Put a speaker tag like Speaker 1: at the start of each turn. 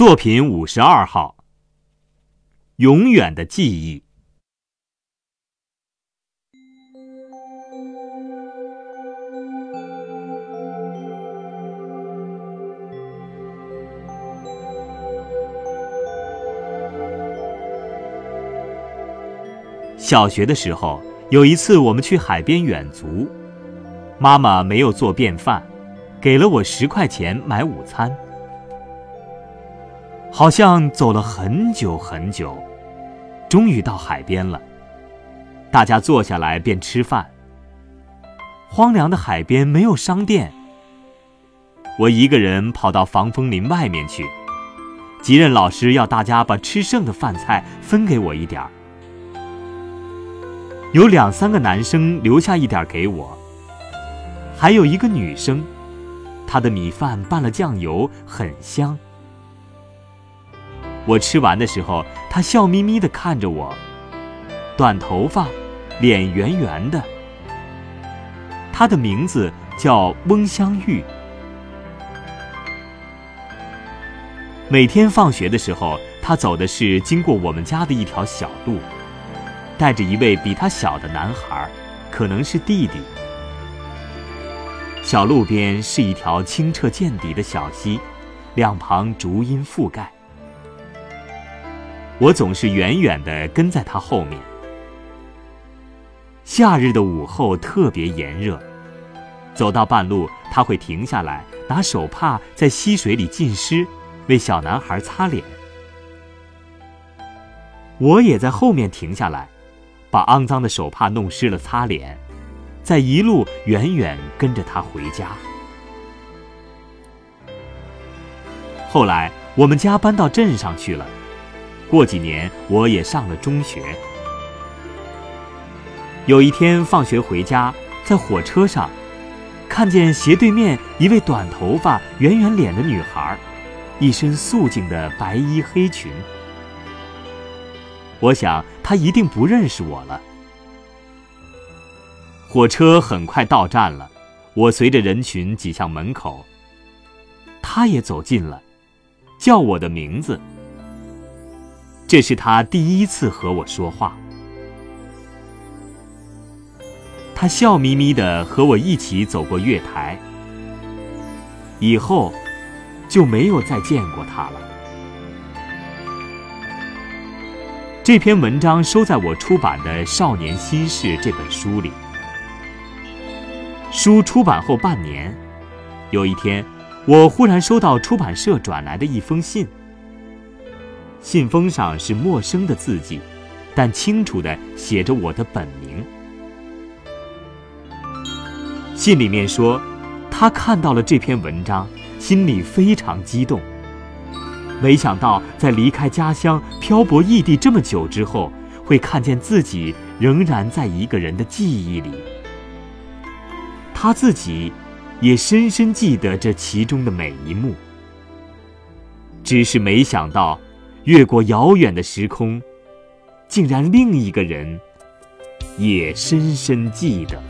Speaker 1: 作品五十二号。永远的记忆。小学的时候，有一次我们去海边远足，妈妈没有做便饭，给了我十块钱买午餐。好像走了很久很久，终于到海边了。大家坐下来便吃饭。荒凉的海边没有商店，我一个人跑到防风林外面去。吉任老师要大家把吃剩的饭菜分给我一点儿。有两三个男生留下一点给我，还有一个女生，她的米饭拌了酱油，很香。我吃完的时候，他笑眯眯地看着我，短头发，脸圆圆的。他的名字叫翁香玉。每天放学的时候，他走的是经过我们家的一条小路，带着一位比他小的男孩，可能是弟弟。小路边是一条清澈见底的小溪，两旁竹荫覆盖。我总是远远地跟在他后面。夏日的午后特别炎热，走到半路，他会停下来，拿手帕在溪水里浸湿，为小男孩擦脸。我也在后面停下来，把肮脏的手帕弄湿了擦脸，再一路远远跟着他回家。后来我们家搬到镇上去了。过几年，我也上了中学。有一天放学回家，在火车上，看见斜对面一位短头发、圆圆脸的女孩，一身素净的白衣黑裙。我想她一定不认识我了。火车很快到站了，我随着人群挤向门口。她也走近了，叫我的名字。这是他第一次和我说话。他笑眯眯的和我一起走过月台，以后就没有再见过他了。这篇文章收在我出版的《少年心事》这本书里。书出版后半年，有一天，我忽然收到出版社转来的一封信。信封上是陌生的字迹，但清楚的写着我的本名。信里面说，他看到了这篇文章，心里非常激动。没想到在离开家乡、漂泊异地这么久之后，会看见自己仍然在一个人的记忆里。他自己也深深记得这其中的每一幕，只是没想到。越过遥远的时空，竟然另一个人也深深记得。